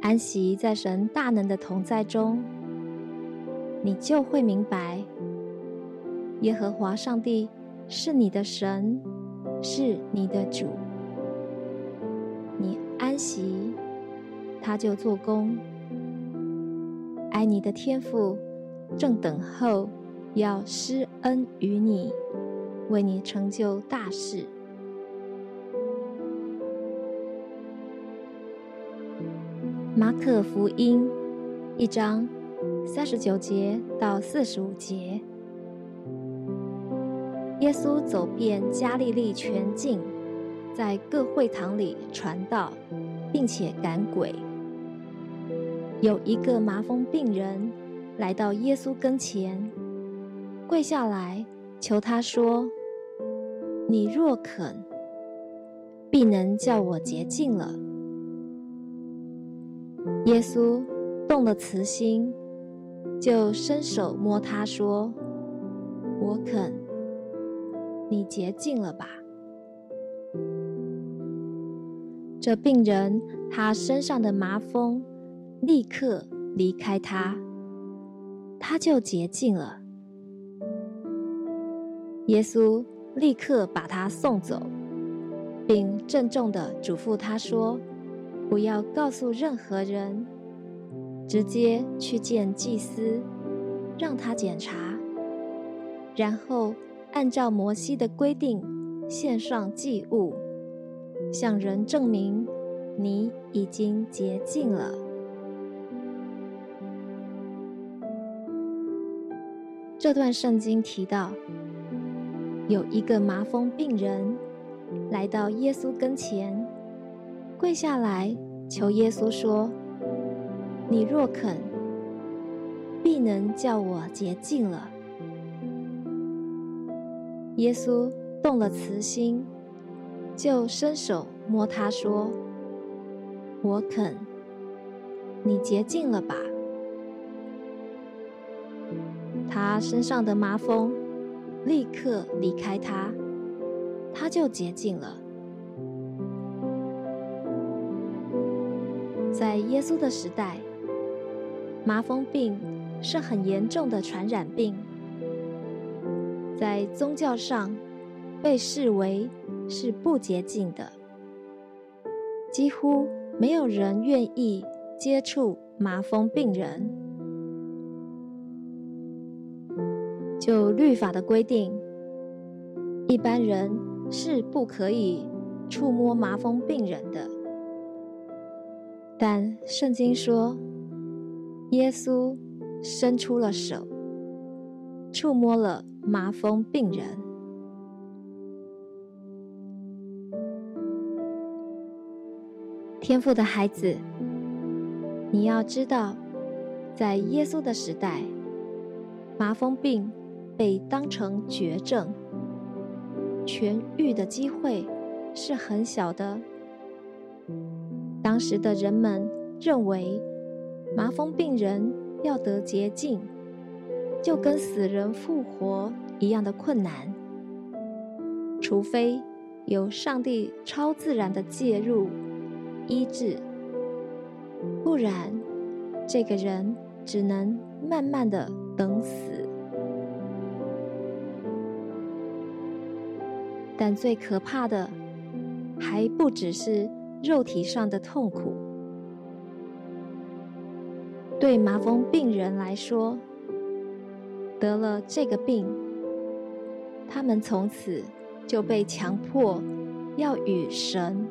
安息在神大能的同在中，你就会明白，耶和华上帝是你的神，是你的主。你安息，他就做工。爱你的天父正等候要施恩于你，为你成就大事。马可福音一章三十九节到四十五节，耶稣走遍加利利全境，在各会堂里传道，并且赶鬼。有一个麻风病人来到耶稣跟前，跪下来求他说：“你若肯，必能叫我洁净了。”耶稣动了慈心，就伸手摸他说：“我肯，你洁净了吧。”这病人他身上的麻风立刻离开他，他就洁净了。耶稣立刻把他送走，并郑重的嘱咐他说。不要告诉任何人，直接去见祭司，让他检查，然后按照摩西的规定献上祭物，向人证明你已经洁净了。这段圣经提到，有一个麻风病人来到耶稣跟前。跪下来求耶稣说：“你若肯，必能叫我洁净了。”耶稣动了慈心，就伸手摸他说：“我肯，你洁净了吧。”他身上的麻风立刻离开他，他就洁净了。在耶稣的时代，麻风病是很严重的传染病，在宗教上被视为是不洁净的，几乎没有人愿意接触麻风病人。就律法的规定，一般人是不可以触摸麻风病人的。但圣经说，耶稣伸出了手，触摸了麻风病人。天赋的孩子，你要知道，在耶稣的时代，麻风病被当成绝症，痊愈的机会是很小的。当时的人们认为，麻风病人要得洁净，就跟死人复活一样的困难，除非有上帝超自然的介入医治，不然这个人只能慢慢的等死。但最可怕的，还不只是。肉体上的痛苦，对麻风病人来说，得了这个病，他们从此就被强迫要与神、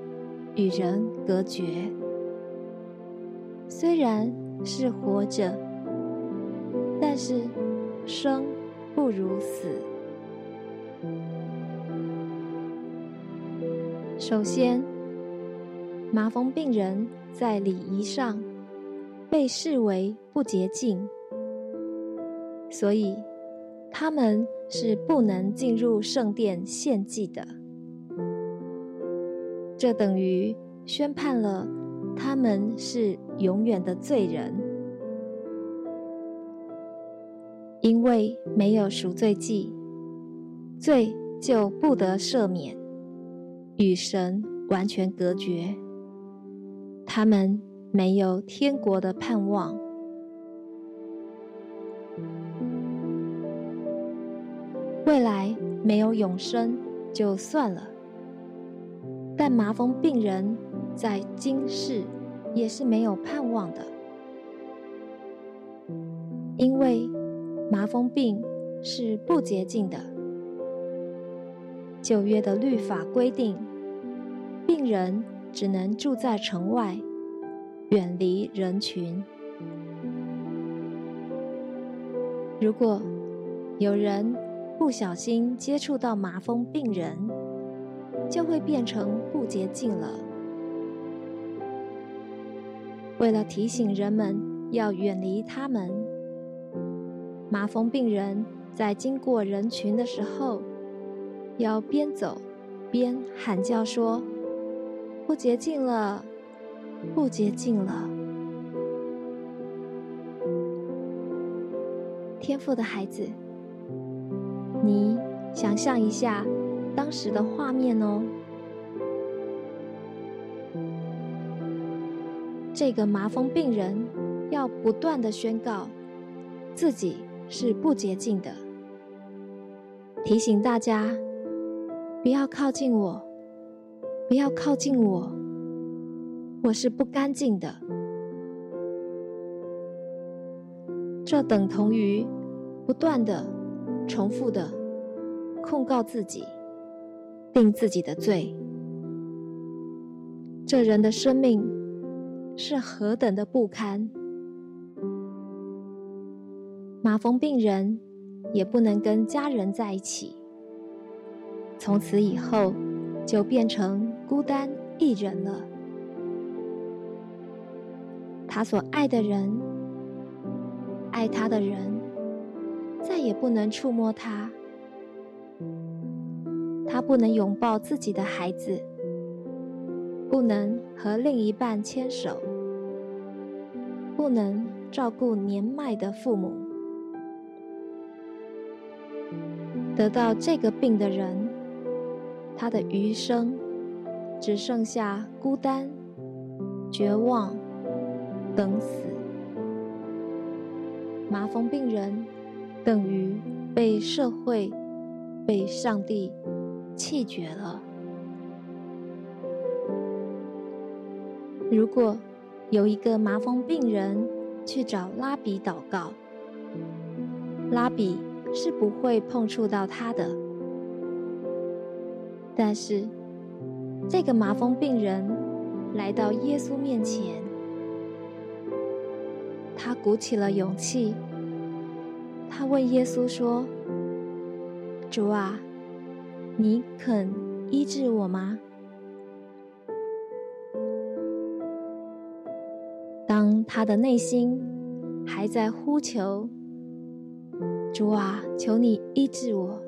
与人隔绝。虽然是活着，但是生不如死。首先，麻风病人在礼仪上被视为不洁净，所以他们是不能进入圣殿献祭的。这等于宣判了他们是永远的罪人，因为没有赎罪祭，罪就不得赦免，与神完全隔绝。他们没有天国的盼望，未来没有永生就算了。但麻风病人在今世也是没有盼望的，因为麻风病是不洁净的。旧约的律法规定，病人只能住在城外，远离人群。如果有人不小心接触到麻风病人，就会变成不洁净了。为了提醒人们要远离他们，麻风病人在经过人群的时候，要边走边喊叫说：“不洁净了，不洁净了。”天赋的孩子，你想象一下。当时的画面哦，这个麻风病人要不断的宣告自己是不洁净的，提醒大家不要靠近我，不要靠近我，我是不干净的。这等同于不断的重复的控告自己。定自己的罪，这人的生命是何等的不堪！麻风病人也不能跟家人在一起，从此以后就变成孤单一人了。他所爱的人，爱他的人，再也不能触摸他。他不能拥抱自己的孩子，不能和另一半牵手，不能照顾年迈的父母。得到这个病的人，他的余生只剩下孤单、绝望、等死。麻风病人等于被社会、被上帝。弃绝了。如果有一个麻风病人去找拉比祷告，拉比是不会碰触到他的。但是，这个麻风病人来到耶稣面前，他鼓起了勇气，他问耶稣说：“主啊。”你肯医治我吗？当他的内心还在呼求：“主啊，求你医治我，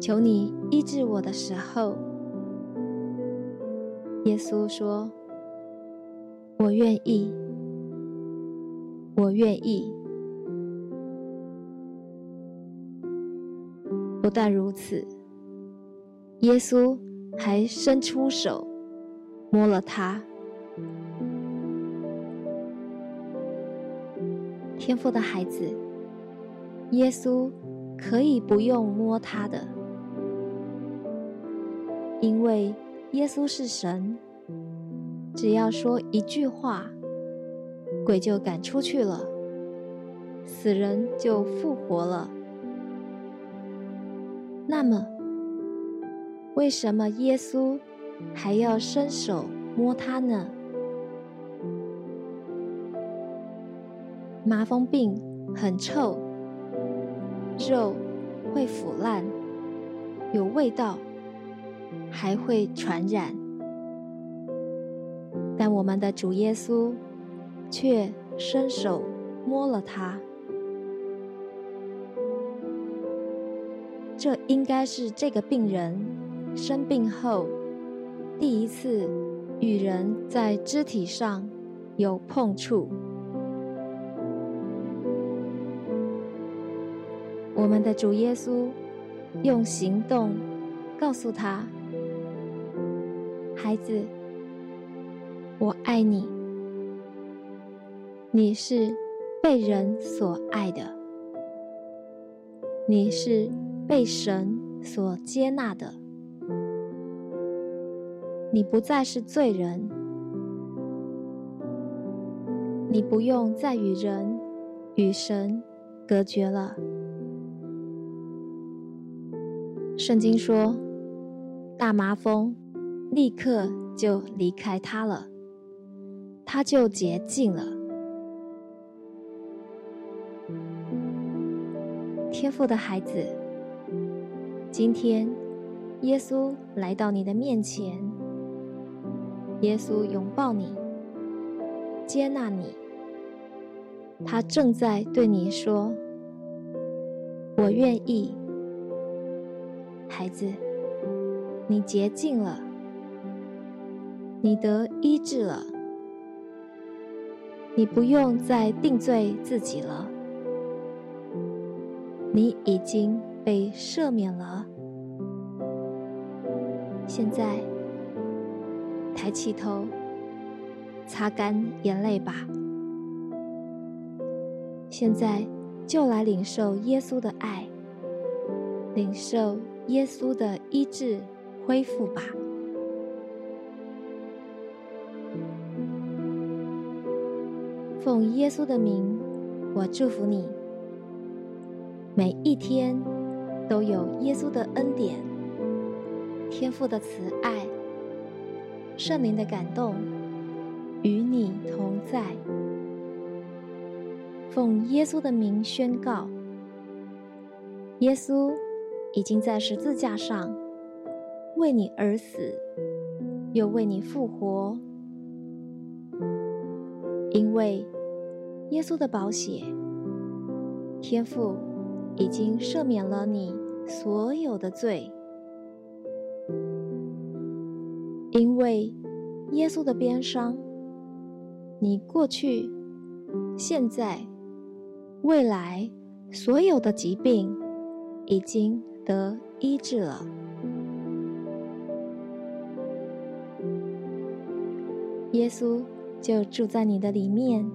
求你医治我”的时候，耶稣说：“我愿意，我愿意。”不但如此。耶稣还伸出手摸了他。天父的孩子，耶稣可以不用摸他的，因为耶稣是神，只要说一句话，鬼就赶出去了，死人就复活了。那么，为什么耶稣还要伸手摸他呢？麻风病很臭，肉会腐烂，有味道，还会传染。但我们的主耶稣却伸手摸了他。这应该是这个病人生病后第一次与人在肢体上有碰触。我们的主耶稣用行动告诉他：“孩子，我爱你，你是被人所爱的，你是被神所接纳的，你不再是罪人，你不用再与人与神隔绝了。”圣经说，大麻风立刻就离开他了，他就洁净了。天赋的孩子，今天耶稣来到你的面前，耶稣拥抱你，接纳你，他正在对你说：“我愿意。”孩子，你洁净了，你得医治了，你不用再定罪自己了，你已经被赦免了。现在，抬起头，擦干眼泪吧。现在就来领受耶稣的爱，领受。耶稣的医治恢复吧，奉耶稣的名，我祝福你。每一天都有耶稣的恩典、天父的慈爱、圣灵的感动与你同在。奉耶稣的名宣告，耶稣。已经在十字架上为你而死，又为你复活。因为耶稣的宝血，天父已经赦免了你所有的罪。因为耶稣的鞭伤，你过去、现在、未来所有的疾病已经。得医治了，耶稣就住在你的里面，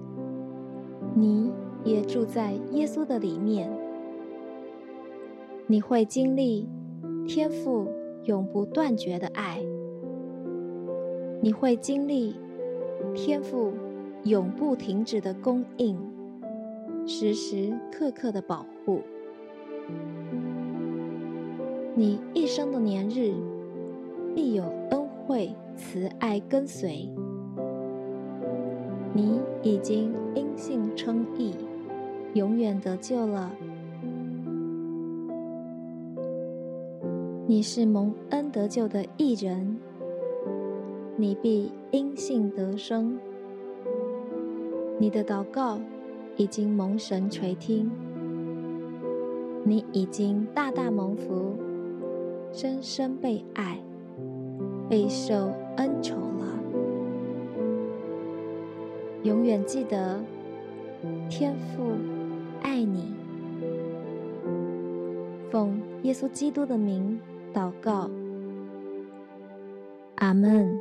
你也住在耶稣的里面。你会经历天赋永不断绝的爱，你会经历天赋永不停止的供应，时时刻刻的保护。你一生的年日，必有恩惠慈爱跟随。你已经因信称义，永远得救了。你是蒙恩得救的义人，你必因信得生。你的祷告已经蒙神垂听，你已经大大蒙福。深深被爱，备受恩宠了。永远记得，天父爱你。奉耶稣基督的名祷告，阿门。